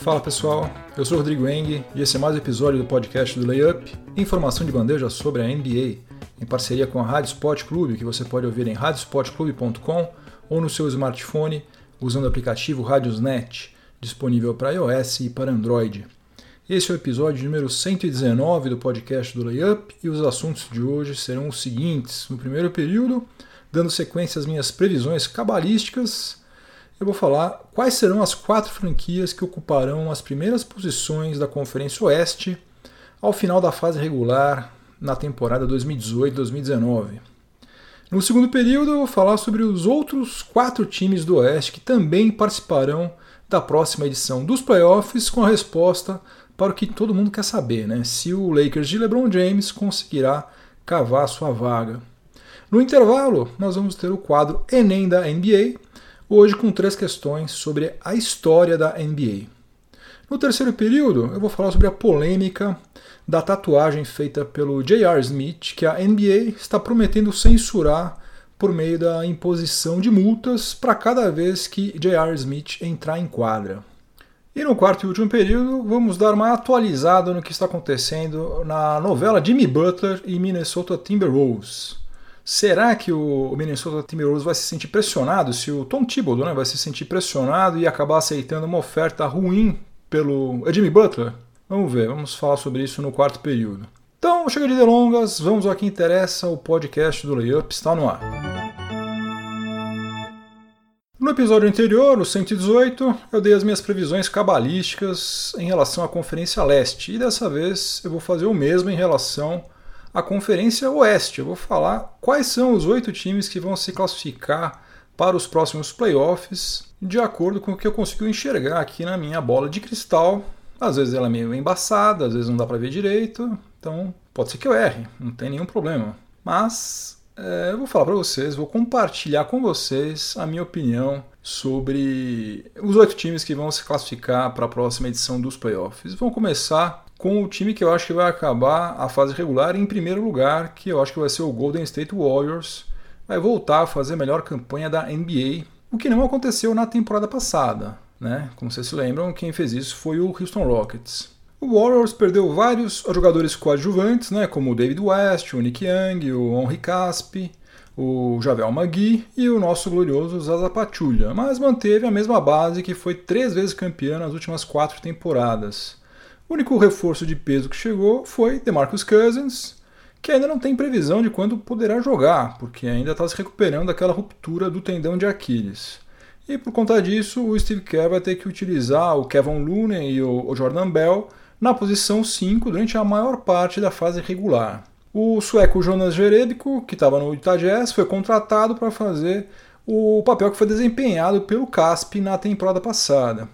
Fala pessoal, eu sou Rodrigo Eng e esse é mais um episódio do podcast do Layup, informação de bandeja sobre a NBA, em parceria com a Rádio Sport Clube, que você pode ouvir em radiosportclube.com ou no seu smartphone usando o aplicativo Radiosnet, disponível para iOS e para Android. Esse é o episódio número 119 do podcast do Layup e os assuntos de hoje serão os seguintes. No primeiro período, dando sequência às minhas previsões cabalísticas, eu vou falar quais serão as quatro franquias que ocuparão as primeiras posições da Conferência Oeste ao final da fase regular na temporada 2018-2019. No segundo período, eu vou falar sobre os outros quatro times do Oeste que também participarão da próxima edição dos playoffs com a resposta para o que todo mundo quer saber, né? Se o Lakers de LeBron James conseguirá cavar sua vaga. No intervalo, nós vamos ter o quadro Enem da NBA hoje com três questões sobre a história da NBA. No terceiro período, eu vou falar sobre a polêmica da tatuagem feita pelo J.R. Smith, que a NBA está prometendo censurar por meio da imposição de multas para cada vez que J.R. Smith entrar em quadra. E no quarto e último período, vamos dar uma atualizada no que está acontecendo na novela Jimmy Butler e Minnesota Timberwolves. Será que o Minnesota Timberwolves vai se sentir pressionado se o Tom Thibodeau né, vai se sentir pressionado e acabar aceitando uma oferta ruim pelo Jimmy Butler? Vamos ver, vamos falar sobre isso no quarto período. Então, chega de delongas, vamos ao que interessa, o podcast do Layup está no ar. No episódio anterior, no 118, eu dei as minhas previsões cabalísticas em relação à Conferência Leste, e dessa vez eu vou fazer o mesmo em relação a Conferência Oeste. Eu vou falar quais são os oito times que vão se classificar para os próximos playoffs, de acordo com o que eu consigo enxergar aqui na minha bola de cristal. Às vezes ela é meio embaçada, às vezes não dá para ver direito, então pode ser que eu erre, não tem nenhum problema. Mas é, eu vou falar para vocês, vou compartilhar com vocês a minha opinião sobre os oito times que vão se classificar para a próxima edição dos playoffs. Vamos começar com o time que eu acho que vai acabar a fase regular em primeiro lugar, que eu acho que vai ser o Golden State Warriors. Vai voltar a fazer a melhor campanha da NBA, o que não aconteceu na temporada passada. Né? Como vocês se lembram, quem fez isso foi o Houston Rockets. O Warriors perdeu vários jogadores coadjuvantes, né, como o David West, o Nick Young, o Henri Caspi, o Javel Magui e o nosso glorioso Zaza Pachulia, mas manteve a mesma base que foi três vezes campeã nas últimas quatro temporadas. O único reforço de peso que chegou foi DeMarcus Cousins, que ainda não tem previsão de quando poderá jogar, porque ainda está se recuperando daquela ruptura do tendão de Aquiles. E por conta disso, o Steve Kerr vai ter que utilizar o Kevin Looney e o Jordan Bell na posição 5 durante a maior parte da fase regular. O sueco Jonas Jerebko, que estava no Utah Jazz, foi contratado para fazer o papel que foi desempenhado pelo Casp na temporada passada.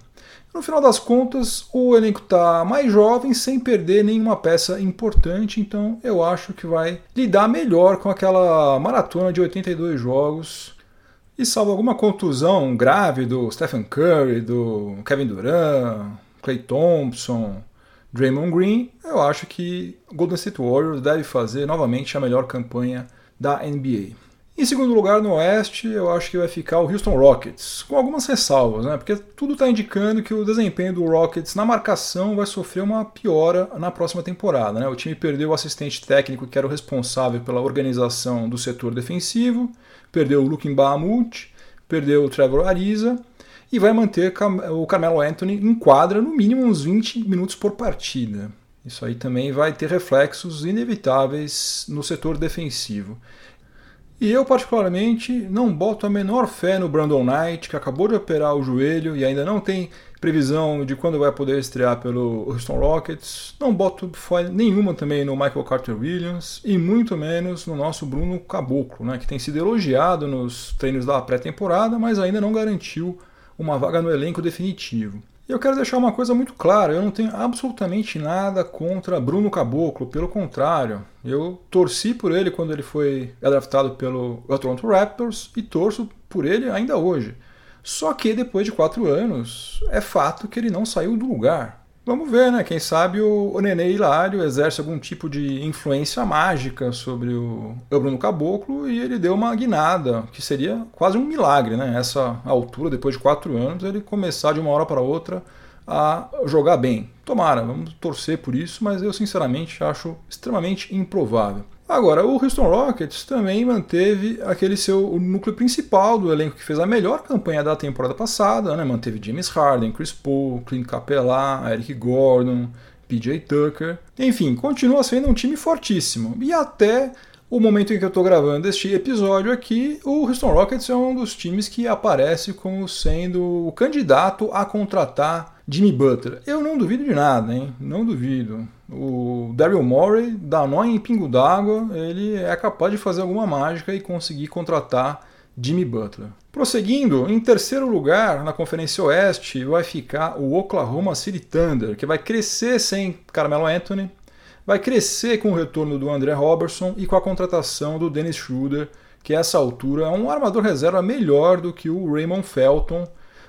No final das contas, o elenco está mais jovem, sem perder nenhuma peça importante, então eu acho que vai lidar melhor com aquela maratona de 82 jogos. E salvo alguma contusão grave do Stephen Curry, do Kevin Durant, Clay Thompson, Draymond Green, eu acho que Golden State Warriors deve fazer novamente a melhor campanha da NBA. Em segundo lugar, no Oeste, eu acho que vai ficar o Houston Rockets, com algumas ressalvas, né? Porque tudo está indicando que o desempenho do Rockets na marcação vai sofrer uma piora na próxima temporada. Né? O time perdeu o assistente técnico que era o responsável pela organização do setor defensivo, perdeu o Luke Bahamut, perdeu o Trevor Ariza e vai manter o Carmelo Anthony em quadra no mínimo uns 20 minutos por partida. Isso aí também vai ter reflexos inevitáveis no setor defensivo. E eu, particularmente, não boto a menor fé no Brandon Knight, que acabou de operar o joelho e ainda não tem previsão de quando vai poder estrear pelo Houston Rockets. Não boto fé nenhuma também no Michael Carter Williams e muito menos no nosso Bruno Caboclo, né, que tem sido elogiado nos treinos da pré-temporada, mas ainda não garantiu uma vaga no elenco definitivo. E eu quero deixar uma coisa muito clara: eu não tenho absolutamente nada contra Bruno Caboclo, pelo contrário, eu torci por ele quando ele foi draftado pelo Toronto Raptors e torço por ele ainda hoje. Só que depois de quatro anos, é fato que ele não saiu do lugar. Vamos ver, né? Quem sabe o, o Nenê Hilário exerce algum tipo de influência mágica sobre o, o Bruno Caboclo e ele deu uma guinada, que seria quase um milagre, né? Essa altura, depois de quatro anos, ele começar de uma hora para outra a jogar bem. Tomara, vamos torcer por isso, mas eu sinceramente acho extremamente improvável. Agora, o Houston Rockets também manteve aquele seu núcleo principal do elenco que fez a melhor campanha da temporada passada, né? manteve James Harden, Chris Paul, Clint Capela, Eric Gordon, PJ Tucker. Enfim, continua sendo um time fortíssimo. E até o momento em que eu estou gravando este episódio aqui, o Houston Rockets é um dos times que aparece como sendo o candidato a contratar Jimmy Butler. Eu não duvido de nada, hein? Não duvido. O Daryl Morey dá nó em pingo d'água, ele é capaz de fazer alguma mágica e conseguir contratar Jimmy Butler. Prosseguindo, em terceiro lugar na Conferência Oeste vai ficar o Oklahoma City Thunder, que vai crescer sem Carmelo Anthony, vai crescer com o retorno do André Robertson e com a contratação do Dennis Schroeder, que a essa altura é um armador reserva melhor do que o Raymond Felton,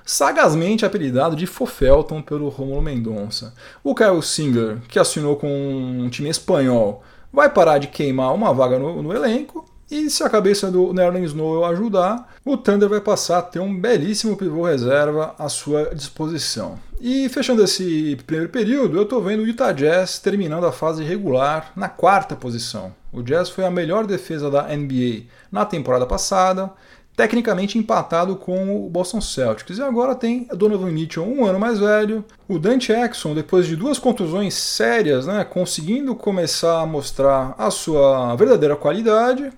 sagazmente apelidado de Fofelton pelo Romulo Mendonça. O Kyle Singer, que assinou com um time espanhol, vai parar de queimar uma vaga no, no elenco e se a cabeça do Nerlens Snow ajudar, o Thunder vai passar a ter um belíssimo pivô reserva à sua disposição. E fechando esse primeiro período, eu estou vendo o Utah Jazz terminando a fase regular na quarta posição. O Jazz foi a melhor defesa da NBA na temporada passada, tecnicamente empatado com o Boston Celtics. E agora tem Donovan Mitchell, um ano mais velho. O Dante Exxon, depois de duas contusões sérias, né, conseguindo começar a mostrar a sua verdadeira qualidade.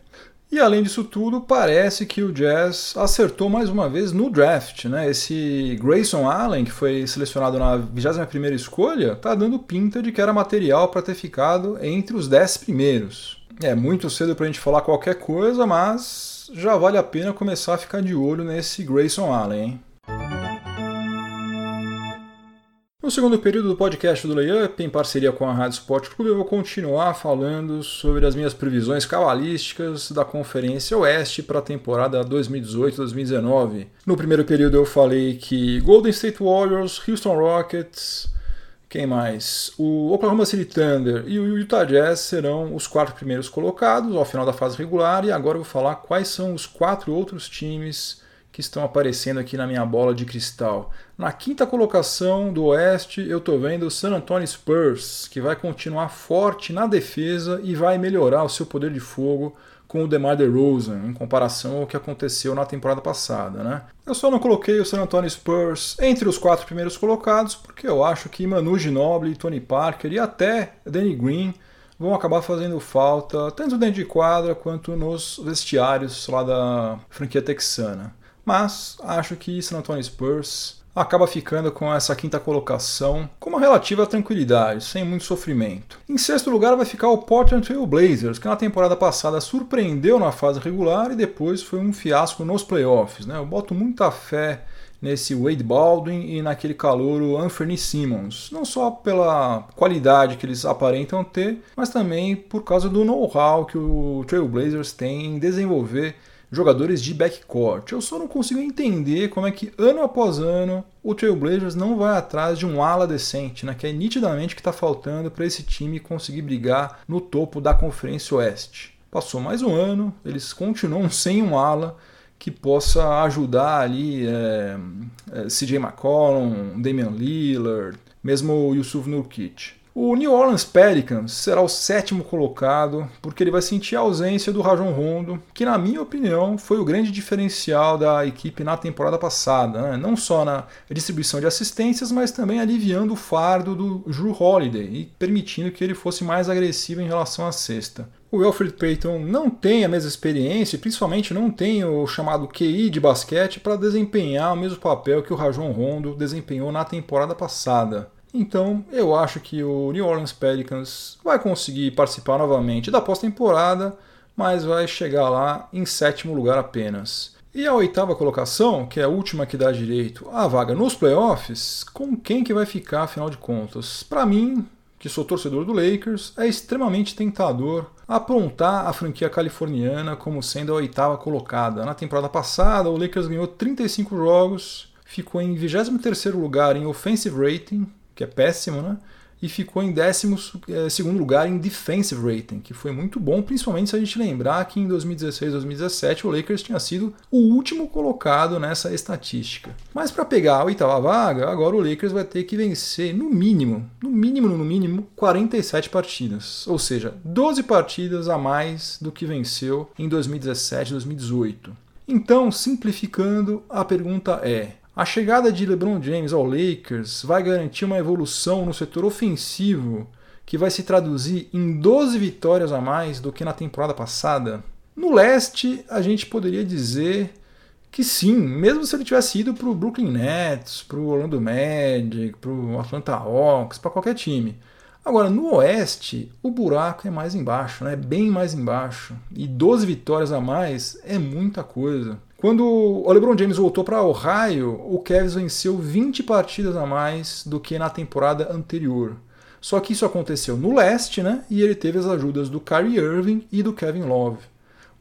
E além disso tudo, parece que o Jazz acertou mais uma vez no draft. Né? Esse Grayson Allen, que foi selecionado na 21ª escolha, está dando pinta de que era material para ter ficado entre os 10 primeiros. É muito cedo para a gente falar qualquer coisa, mas já vale a pena começar a ficar de olho nesse Grayson Allen. Hein? No segundo período do podcast do Layup, em parceria com a Rádio Sport Clube, eu vou continuar falando sobre as minhas previsões cabalísticas da Conferência Oeste para a temporada 2018-2019. No primeiro período eu falei que Golden State Warriors, Houston Rockets, quem mais? O Oklahoma City Thunder e o Utah Jazz serão os quatro primeiros colocados ao final da fase regular, e agora eu vou falar quais são os quatro outros times que estão aparecendo aqui na minha bola de cristal. Na quinta colocação do Oeste, eu estou vendo o San Antonio Spurs, que vai continuar forte na defesa e vai melhorar o seu poder de fogo com o DeMar DeRozan, em comparação ao que aconteceu na temporada passada. Né? Eu só não coloquei o San Antonio Spurs entre os quatro primeiros colocados, porque eu acho que Manu Ginobili, Tony Parker e até Danny Green vão acabar fazendo falta tanto dentro de quadra quanto nos vestiários lá da franquia texana mas acho que San Antonio Spurs acaba ficando com essa quinta colocação com uma relativa tranquilidade, sem muito sofrimento. Em sexto lugar vai ficar o Portland Trail Blazers, que na temporada passada surpreendeu na fase regular e depois foi um fiasco nos playoffs. Né? Eu boto muita fé nesse Wade Baldwin e naquele calouro Anthony Simmons, não só pela qualidade que eles aparentam ter, mas também por causa do know-how que o Trail Blazers tem em desenvolver jogadores de backcourt. Eu só não consigo entender como é que ano após ano o Trailblazers não vai atrás de um ala decente, né, que é nitidamente que está faltando para esse time conseguir brigar no topo da Conferência Oeste. Passou mais um ano, eles continuam sem um ala que possa ajudar ali é, é, CJ McCollum, Damian Lillard, mesmo o Yusuf Nurkic. O New Orleans Pelicans será o sétimo colocado, porque ele vai sentir a ausência do Rajon Rondo, que, na minha opinião, foi o grande diferencial da equipe na temporada passada. Né? Não só na distribuição de assistências, mas também aliviando o fardo do Drew Holiday e permitindo que ele fosse mais agressivo em relação à cesta. O Alfred Payton não tem a mesma experiência, principalmente não tem o chamado QI de basquete para desempenhar o mesmo papel que o Rajon Rondo desempenhou na temporada passada. Então, eu acho que o New Orleans Pelicans vai conseguir participar novamente da pós-temporada, mas vai chegar lá em sétimo lugar apenas. E a oitava colocação, que é a última que dá direito à vaga nos playoffs, com quem que vai ficar afinal de contas? Para mim, que sou torcedor do Lakers, é extremamente tentador apontar a franquia californiana como sendo a oitava colocada. Na temporada passada, o Lakers ganhou 35 jogos, ficou em 23º lugar em offensive rating, que é péssimo, né? e ficou em 12 é, lugar em defensive rating, que foi muito bom, principalmente se a gente lembrar que em 2016 2017 o Lakers tinha sido o último colocado nessa estatística. Mas para pegar a oitava vaga, agora o Lakers vai ter que vencer no mínimo, no mínimo, no mínimo, 47 partidas, ou seja, 12 partidas a mais do que venceu em 2017 2018. Então, simplificando, a pergunta é: a chegada de LeBron James ao Lakers vai garantir uma evolução no setor ofensivo que vai se traduzir em 12 vitórias a mais do que na temporada passada? No leste, a gente poderia dizer que sim, mesmo se ele tivesse ido para o Brooklyn Nets, para o Orlando Magic, para o Atlanta Hawks, para qualquer time. Agora, no Oeste, o buraco é mais embaixo, né? bem mais embaixo. E 12 vitórias a mais é muita coisa. Quando o LeBron James voltou para Ohio, o Cavs venceu 20 partidas a mais do que na temporada anterior. Só que isso aconteceu no leste, né? E ele teve as ajudas do Kyrie Irving e do Kevin Love.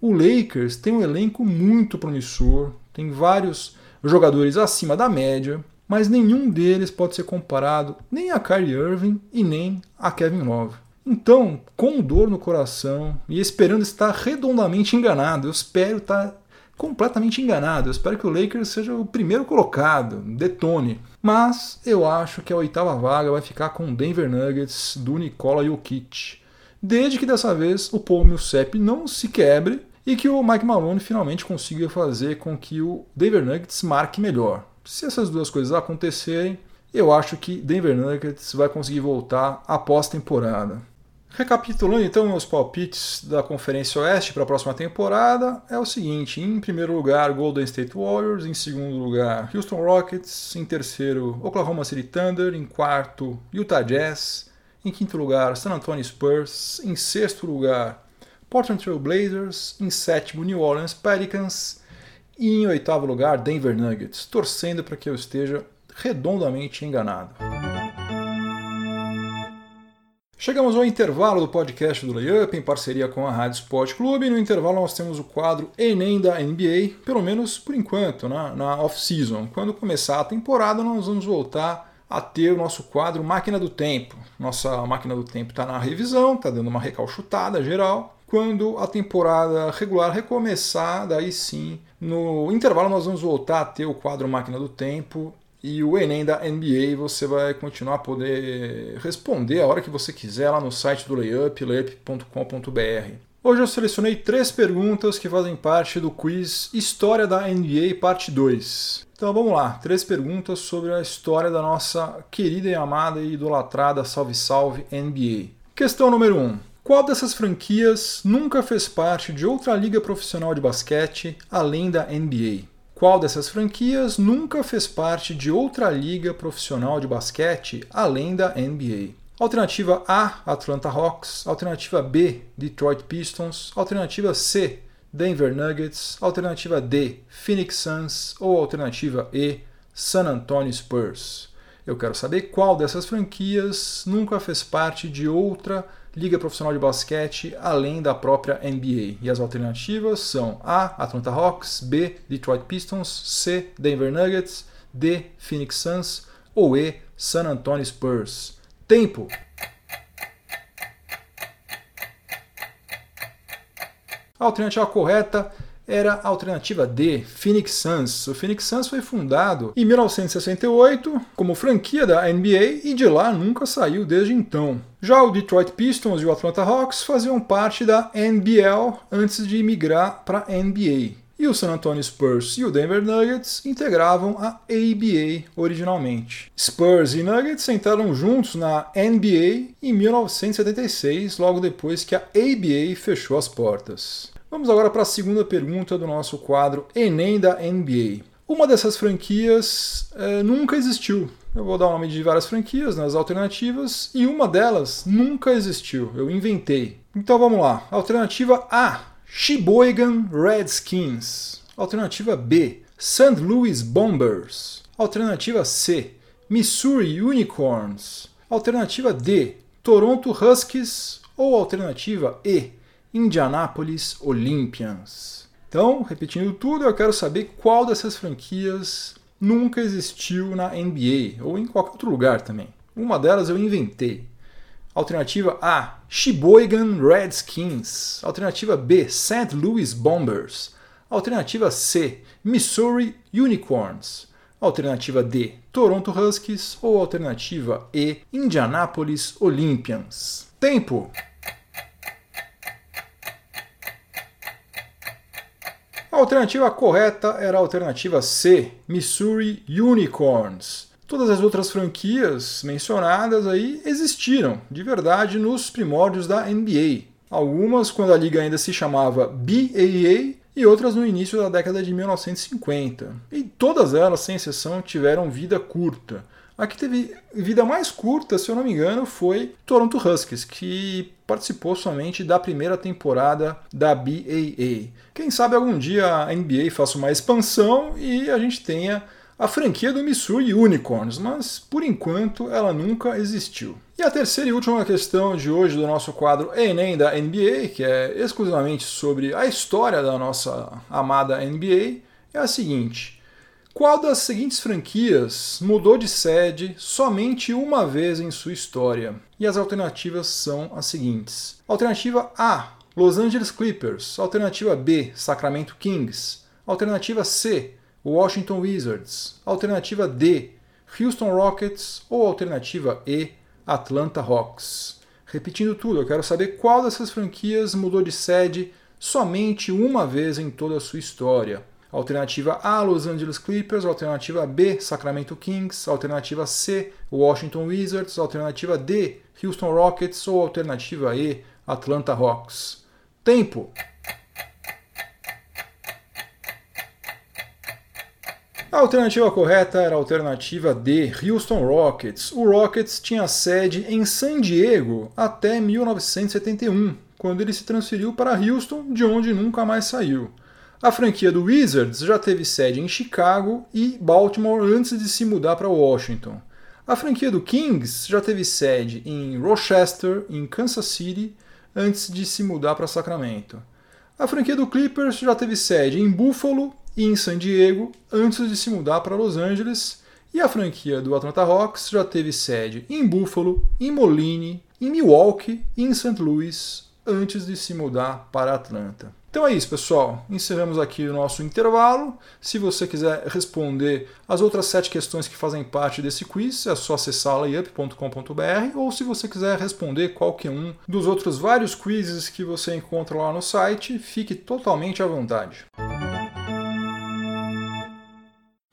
O Lakers tem um elenco muito promissor, tem vários jogadores acima da média, mas nenhum deles pode ser comparado nem a Kyrie Irving e nem a Kevin Love. Então, com dor no coração e esperando estar redondamente enganado, eu espero estar completamente enganado. Eu espero que o Lakers seja o primeiro colocado, detone. Mas eu acho que a oitava vaga vai ficar com o Denver Nuggets do Nikola Jokic. Desde que dessa vez o Paul Millsap não se quebre e que o Mike Malone finalmente consiga fazer com que o Denver Nuggets marque melhor. Se essas duas coisas acontecerem, eu acho que Denver Nuggets vai conseguir voltar após temporada. Recapitulando então meus palpites da Conferência Oeste para a próxima temporada, é o seguinte: em primeiro lugar, Golden State Warriors, em segundo lugar, Houston Rockets, em terceiro, Oklahoma City Thunder, em quarto, Utah Jazz, em quinto lugar, San Antonio Spurs, em sexto lugar, Portland Trail Blazers, em sétimo, New Orleans Pelicans. E em oitavo lugar, Denver Nuggets, torcendo para que eu esteja redondamente enganado. Chegamos ao intervalo do podcast do Layup em parceria com a Rádio Sport Clube. No intervalo nós temos o quadro Enem da NBA, pelo menos por enquanto, na, na off-season. Quando começar a temporada, nós vamos voltar a ter o nosso quadro Máquina do Tempo. Nossa Máquina do Tempo está na revisão, está dando uma recalchutada geral. Quando a temporada regular recomeçar, daí sim, no intervalo nós vamos voltar a ter o quadro Máquina do Tempo e o Enem da NBA você vai continuar a poder responder a hora que você quiser lá no site do Layup, layup.com.br. Hoje eu selecionei três perguntas que fazem parte do quiz História da NBA Parte 2. Então vamos lá, três perguntas sobre a história da nossa querida e amada e idolatrada Salve Salve NBA. Questão número 1. Um. Qual dessas franquias nunca fez parte de outra liga profissional de basquete além da NBA? Qual dessas franquias nunca fez parte de outra liga profissional de basquete além da NBA? Alternativa A, Atlanta Hawks. Alternativa B, Detroit Pistons. Alternativa C, Denver Nuggets. Alternativa D, Phoenix Suns. Ou alternativa E, San Antonio Spurs. Eu quero saber qual dessas franquias nunca fez parte de outra liga profissional de basquete além da própria NBA. E as alternativas são A. Atlanta Hawks, B. Detroit Pistons, C. Denver Nuggets, D. Phoenix Suns ou E. San Antonio Spurs. Tempo! A alternativa correta era a alternativa D, Phoenix Suns. O Phoenix Suns foi fundado em 1968 como franquia da NBA e de lá nunca saiu desde então. Já o Detroit Pistons e o Atlanta Hawks faziam parte da NBL antes de migrar para a NBA. E o San Antonio Spurs e o Denver Nuggets integravam a ABA originalmente. Spurs e Nuggets entraram juntos na NBA em 1976, logo depois que a ABA fechou as portas. Vamos agora para a segunda pergunta do nosso quadro Enem da NBA. Uma dessas franquias é, nunca existiu. Eu vou dar o nome de várias franquias nas alternativas e uma delas nunca existiu. Eu inventei. Então vamos lá. Alternativa A: Sheboygan Redskins. Alternativa B: St. Louis Bombers. Alternativa C: Missouri Unicorns. Alternativa D: Toronto Huskies. Ou alternativa E: Indianapolis Olympians. Então, repetindo tudo, eu quero saber qual dessas franquias nunca existiu na NBA ou em qualquer outro lugar também. Uma delas eu inventei. Alternativa A, Sheboygan Redskins. Alternativa B, St. Louis Bombers. Alternativa C, Missouri Unicorns. Alternativa D, Toronto Huskies. Ou alternativa E, Indianapolis Olympians. Tempo! A alternativa correta era a alternativa C, Missouri Unicorns. Todas as outras franquias mencionadas aí existiram de verdade nos primórdios da NBA. Algumas quando a liga ainda se chamava BAA e outras no início da década de 1950. E todas elas, sem exceção, tiveram vida curta. A que teve vida mais curta, se eu não me engano, foi Toronto Huskies, que participou somente da primeira temporada da BAA. Quem sabe algum dia a NBA faça uma expansão e a gente tenha a franquia do Missouri Unicorns, mas por enquanto ela nunca existiu. E a terceira e última questão de hoje do nosso quadro Enem da NBA, que é exclusivamente sobre a história da nossa amada NBA, é a seguinte: qual das seguintes franquias mudou de sede somente uma vez em sua história? E as alternativas são as seguintes: Alternativa A, Los Angeles Clippers. Alternativa B, Sacramento Kings. Alternativa C, Washington Wizards. Alternativa D, Houston Rockets. Ou alternativa E, Atlanta Hawks. Repetindo tudo, eu quero saber qual dessas franquias mudou de sede somente uma vez em toda a sua história. Alternativa A, Los Angeles Clippers. Alternativa B, Sacramento Kings. Alternativa C, Washington Wizards. Alternativa D, Houston Rockets. Ou alternativa E, Atlanta Hawks. Tempo! A alternativa correta era a alternativa D, Houston Rockets. O Rockets tinha sede em San Diego até 1971, quando ele se transferiu para Houston, de onde nunca mais saiu. A franquia do Wizards já teve sede em Chicago e Baltimore antes de se mudar para Washington. A franquia do Kings já teve sede em Rochester, em Kansas City, antes de se mudar para Sacramento. A franquia do Clippers já teve sede em Buffalo e em San Diego antes de se mudar para Los Angeles, e a franquia do Atlanta Hawks já teve sede em Buffalo, em Moline, em Milwaukee e em St. Louis antes de se mudar para Atlanta. Então é isso, pessoal. Encerramos aqui o nosso intervalo. Se você quiser responder as outras sete questões que fazem parte desse quiz, é só acessar layup.com.br ou se você quiser responder qualquer um dos outros vários quizzes que você encontra lá no site, fique totalmente à vontade.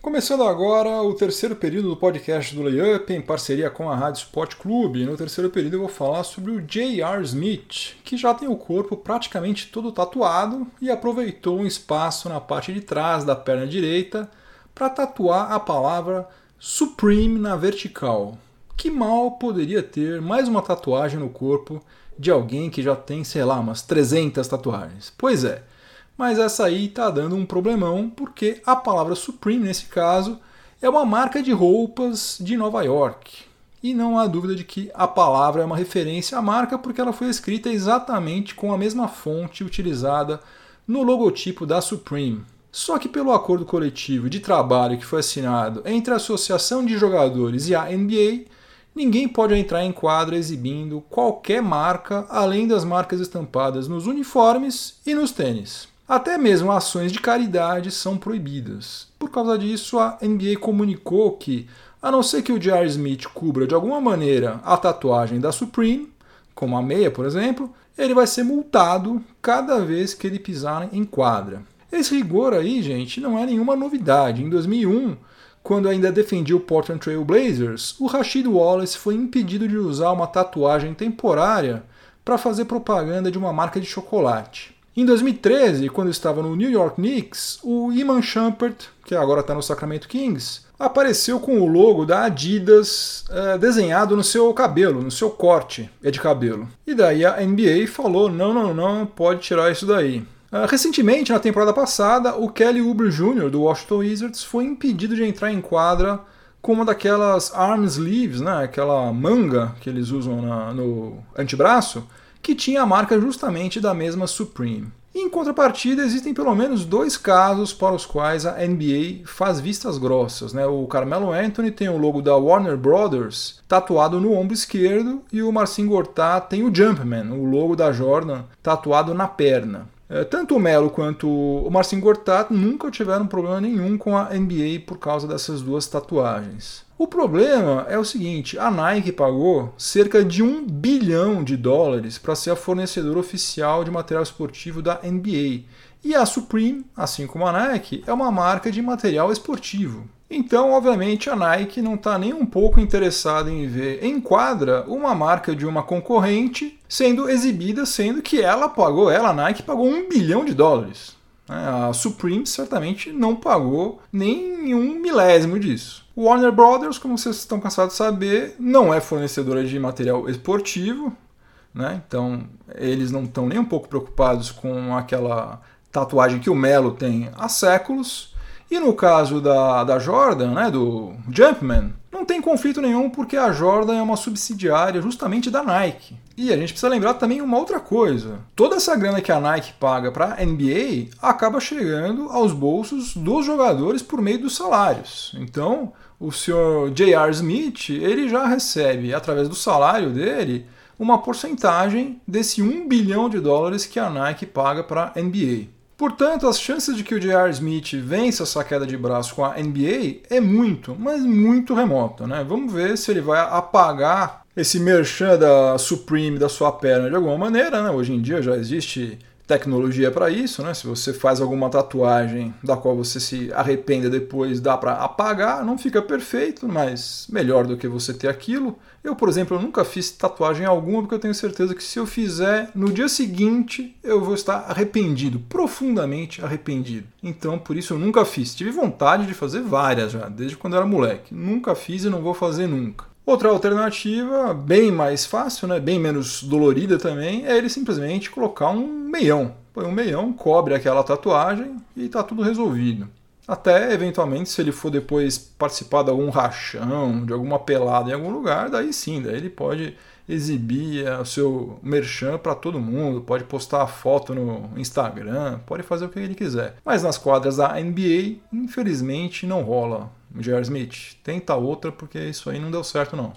Começando agora o terceiro período do podcast do Layup em parceria com a Rádio Sport Clube. No terceiro período eu vou falar sobre o J.R. Smith, que já tem o corpo praticamente todo tatuado e aproveitou um espaço na parte de trás da perna direita para tatuar a palavra Supreme na vertical. Que mal poderia ter mais uma tatuagem no corpo de alguém que já tem, sei lá, umas 300 tatuagens? Pois é mas essa aí está dando um problemão porque a palavra Supreme, nesse caso, é uma marca de roupas de Nova York. E não há dúvida de que a palavra é uma referência à marca porque ela foi escrita exatamente com a mesma fonte utilizada no logotipo da Supreme. Só que pelo acordo coletivo de trabalho que foi assinado entre a Associação de Jogadores e a NBA, ninguém pode entrar em quadra exibindo qualquer marca além das marcas estampadas nos uniformes e nos tênis. Até mesmo ações de caridade são proibidas. Por causa disso, a NBA comunicou que, a não ser que o J.R. Smith cubra de alguma maneira a tatuagem da Supreme, como a meia, por exemplo, ele vai ser multado cada vez que ele pisar em quadra. Esse rigor aí, gente, não é nenhuma novidade. Em 2001, quando ainda defendia o Portland Trail Blazers, o Rashid Wallace foi impedido de usar uma tatuagem temporária para fazer propaganda de uma marca de chocolate. Em 2013, quando estava no New York Knicks, o Iman Shumpert, que agora está no Sacramento Kings, apareceu com o logo da Adidas é, desenhado no seu cabelo, no seu corte é de cabelo. E daí a NBA falou: não, não, não, pode tirar isso daí. Uh, recentemente, na temporada passada, o Kelly Oubre Jr. do Washington Wizards foi impedido de entrar em quadra com uma daquelas arm sleeves, né, aquela manga que eles usam na, no antebraço, que tinha a marca justamente da mesma Supreme. Em contrapartida, existem pelo menos dois casos para os quais a NBA faz vistas grossas. Né? O Carmelo Anthony tem o logo da Warner Brothers tatuado no ombro esquerdo e o Marcin Gortat tem o Jumpman, o logo da Jordan, tatuado na perna. É, tanto o Melo quanto o Marcin Gortat nunca tiveram problema nenhum com a NBA por causa dessas duas tatuagens. O problema é o seguinte: a Nike pagou cerca de um bilhão de dólares para ser a fornecedora oficial de material esportivo da NBA. E a Supreme, assim como a Nike, é uma marca de material esportivo. Então, obviamente, a Nike não está nem um pouco interessada em ver em quadra uma marca de uma concorrente sendo exibida, sendo que ela pagou, ela, a Nike, pagou um bilhão de dólares. A Supreme certamente não pagou nem um milésimo disso. Warner Brothers, como vocês estão cansados de saber, não é fornecedora de material esportivo, né? então eles não estão nem um pouco preocupados com aquela tatuagem que o Melo tem há séculos. E no caso da, da Jordan, né, do Jumpman, não tem conflito nenhum porque a Jordan é uma subsidiária justamente da Nike. E a gente precisa lembrar também uma outra coisa. Toda essa grana que a Nike paga para a NBA acaba chegando aos bolsos dos jogadores por meio dos salários. Então, o senhor J.R. Smith, ele já recebe, através do salário dele, uma porcentagem desse 1 bilhão de dólares que a Nike paga para a NBA. Portanto, as chances de que o J.R. Smith vença essa queda de braço com a NBA é muito, mas muito remota. Né? Vamos ver se ele vai apagar esse merchan da Supreme da sua perna de alguma maneira. Né? Hoje em dia já existe tecnologia para isso, né? Se você faz alguma tatuagem da qual você se arrependa depois, dá para apagar, não fica perfeito, mas melhor do que você ter aquilo. Eu, por exemplo, eu nunca fiz tatuagem alguma porque eu tenho certeza que se eu fizer no dia seguinte, eu vou estar arrependido, profundamente arrependido. Então, por isso eu nunca fiz. Tive vontade de fazer várias já, desde quando eu era moleque. Nunca fiz e não vou fazer nunca. Outra alternativa, bem mais fácil, né, bem menos dolorida também, é ele simplesmente colocar um meião. Põe um meião, cobre aquela tatuagem e está tudo resolvido. Até, eventualmente, se ele for depois participar de algum rachão, de alguma pelada em algum lugar, daí sim, daí ele pode exibir o seu merchan para todo mundo, pode postar a foto no Instagram, pode fazer o que ele quiser. Mas nas quadras da NBA, infelizmente, não rola. J.R. Smith, tenta outra porque isso aí não deu certo não.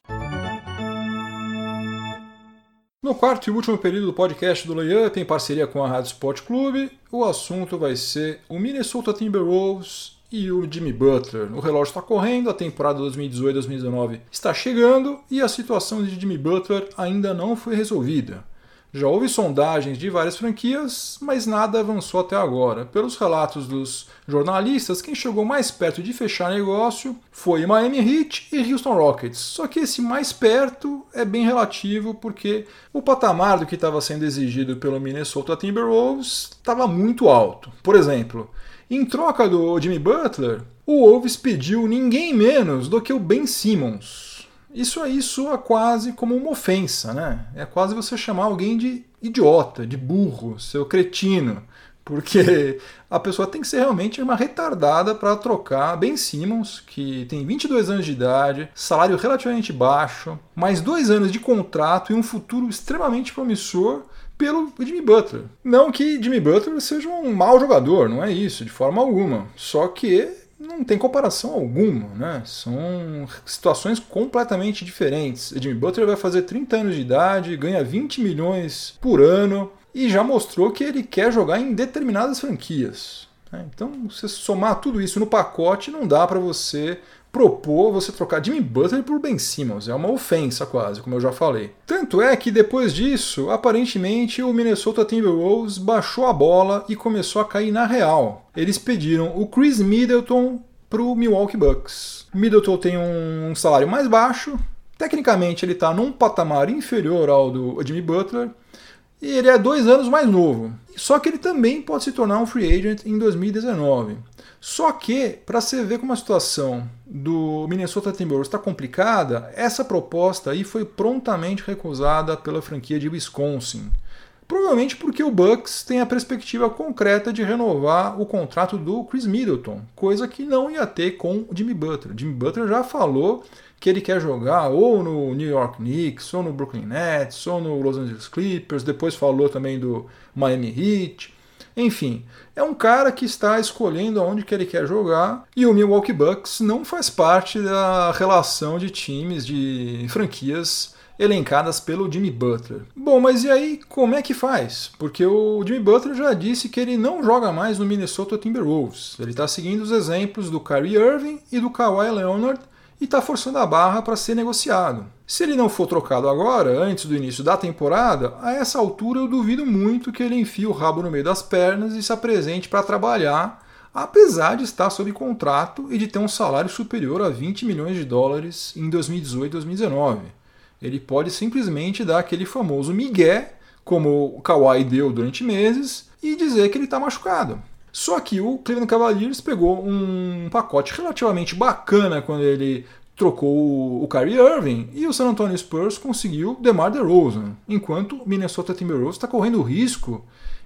No quarto e último período do podcast do Layup, em parceria com a Rádio Sport Clube, o assunto vai ser o Minnesota Timberwolves e o Jimmy Butler. O relógio está correndo, a temporada 2018-2019 está chegando e a situação de Jimmy Butler ainda não foi resolvida. Já houve sondagens de várias franquias, mas nada avançou até agora. Pelos relatos dos jornalistas, quem chegou mais perto de fechar negócio foi Miami Heat e Houston Rockets. Só que esse mais perto é bem relativo porque o patamar do que estava sendo exigido pelo Minnesota Timberwolves estava muito alto. Por exemplo, em troca do Jimmy Butler, o Wolves pediu ninguém menos do que o Ben Simmons isso aí soa quase como uma ofensa, né? É quase você chamar alguém de idiota, de burro, seu cretino. Porque a pessoa tem que ser realmente uma retardada para trocar Ben Simmons, que tem 22 anos de idade, salário relativamente baixo, mais dois anos de contrato e um futuro extremamente promissor pelo Jimmy Butler. Não que Jimmy Butler seja um mau jogador, não é isso, de forma alguma. Só que não tem comparação alguma, né? São situações completamente diferentes. Jimmy Butler vai fazer 30 anos de idade, ganha 20 milhões por ano e já mostrou que ele quer jogar em determinadas franquias. Né? Então, você somar tudo isso no pacote, não dá para você propor você trocar Jimmy Butler por Ben Simmons. É uma ofensa quase, como eu já falei. Tanto é que depois disso, aparentemente o Minnesota Timberwolves baixou a bola e começou a cair na real. Eles pediram o Chris Middleton para o Milwaukee Bucks. Middleton tem um salário mais baixo, tecnicamente ele está num patamar inferior ao do Jimmy Butler, e ele é dois anos mais novo. Só que ele também pode se tornar um free agent em 2019. Só que, para você ver como a situação do Minnesota Timberwolves está complicada, essa proposta aí foi prontamente recusada pela franquia de Wisconsin. Provavelmente porque o Bucks tem a perspectiva concreta de renovar o contrato do Chris Middleton, coisa que não ia ter com o Jimmy Butler. Jimmy Butler já falou que ele quer jogar ou no New York Knicks, ou no Brooklyn Nets, ou no Los Angeles Clippers, depois falou também do Miami Heat. Enfim, é um cara que está escolhendo aonde que ele quer jogar e o Milwaukee Bucks não faz parte da relação de times, de franquias elencadas pelo Jimmy Butler. Bom, mas e aí como é que faz? Porque o Jimmy Butler já disse que ele não joga mais no Minnesota Timberwolves. Ele está seguindo os exemplos do Kyrie Irving e do Kawhi Leonard e está forçando a barra para ser negociado. Se ele não for trocado agora, antes do início da temporada, a essa altura eu duvido muito que ele enfie o rabo no meio das pernas e se apresente para trabalhar, apesar de estar sob contrato e de ter um salário superior a 20 milhões de dólares em 2018 e 2019. Ele pode simplesmente dar aquele famoso migué, como o Kawhi deu durante meses, e dizer que ele está machucado. Só que o Cleveland Cavaliers pegou um pacote relativamente bacana quando ele trocou o Kyrie Irving e o San Antonio Spurs conseguiu DeMar DeRozan, enquanto o Minnesota Timberwolves está correndo o risco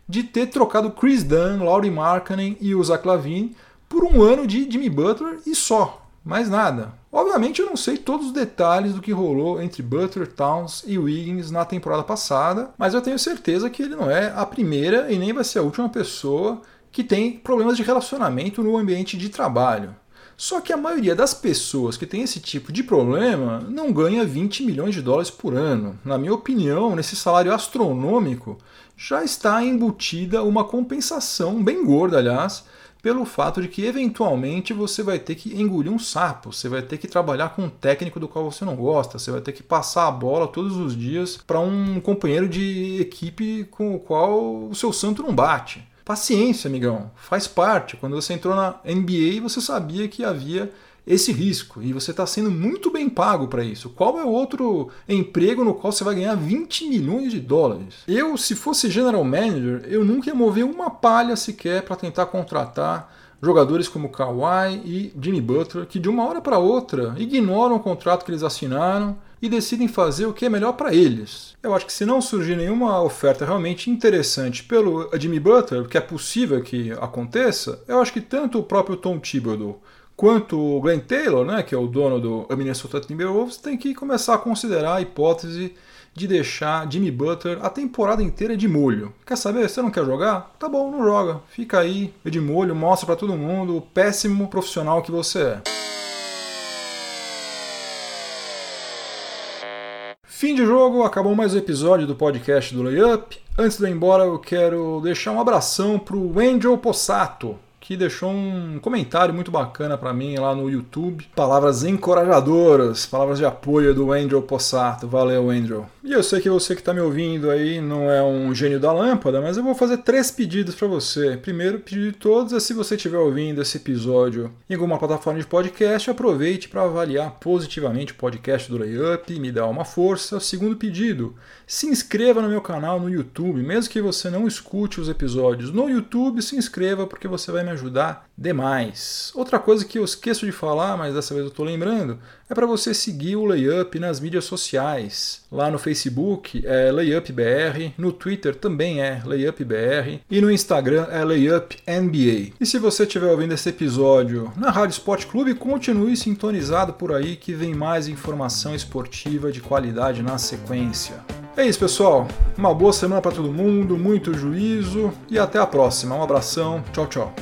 de ter trocado Chris Dunn, Laurie Markkanen e o Zach Lavine por um ano de Jimmy Butler e só mais nada. Obviamente eu não sei todos os detalhes do que rolou entre Butler, Towns e Wiggins na temporada passada, mas eu tenho certeza que ele não é a primeira e nem vai ser a última pessoa que tem problemas de relacionamento no ambiente de trabalho. Só que a maioria das pessoas que tem esse tipo de problema não ganha 20 milhões de dólares por ano. Na minha opinião, nesse salário astronômico já está embutida uma compensação bem gorda, aliás, pelo fato de que eventualmente você vai ter que engolir um sapo, você vai ter que trabalhar com um técnico do qual você não gosta, você vai ter que passar a bola todos os dias para um companheiro de equipe com o qual o seu santo não bate. Paciência, amigão, faz parte. Quando você entrou na NBA, você sabia que havia esse risco e você está sendo muito bem pago para isso. Qual é o outro emprego no qual você vai ganhar 20 milhões de dólares? Eu, se fosse general manager, eu nunca ia mover uma palha sequer para tentar contratar jogadores como Kawhi e Jimmy Butler, que de uma hora para outra ignoram o contrato que eles assinaram e decidem fazer o que é melhor para eles. Eu acho que se não surgir nenhuma oferta realmente interessante pelo Jimmy Butler, que é possível que aconteça, eu acho que tanto o próprio Tom Thibodeau quanto o Glenn Taylor, né, que é o dono do Minnesota Timberwolves, tem que começar a considerar a hipótese de deixar Jimmy Butler a temporada inteira de molho. Quer saber? Você não quer jogar? Tá bom, não joga. Fica aí de molho, mostra para todo mundo o péssimo profissional que você é. Fim de jogo, acabou mais um episódio do podcast do Layup. Antes de ir embora, eu quero deixar um abração pro Angel Possato, que deixou um comentário muito bacana para mim lá no YouTube. Palavras encorajadoras, palavras de apoio do Angel Possato. Valeu, Angel. E eu sei que você que está me ouvindo aí não é um gênio da lâmpada, mas eu vou fazer três pedidos para você. Primeiro pedido de todos é se você estiver ouvindo esse episódio em alguma plataforma de podcast, aproveite para avaliar positivamente o podcast do Layup e me dá uma força. Segundo pedido, se inscreva no meu canal no YouTube, mesmo que você não escute os episódios no YouTube, se inscreva porque você vai me ajudar demais. Outra coisa que eu esqueço de falar, mas dessa vez eu estou lembrando, é para você seguir o Layup nas mídias sociais. Lá no Facebook é LayupBR, no Twitter também é LayupBR e no Instagram é LayupNBA. E se você estiver ouvindo esse episódio na Rádio Sport Clube, continue sintonizado por aí que vem mais informação esportiva de qualidade na sequência. É isso, pessoal. Uma boa semana para todo mundo, muito juízo e até a próxima. Um abração. Tchau, tchau.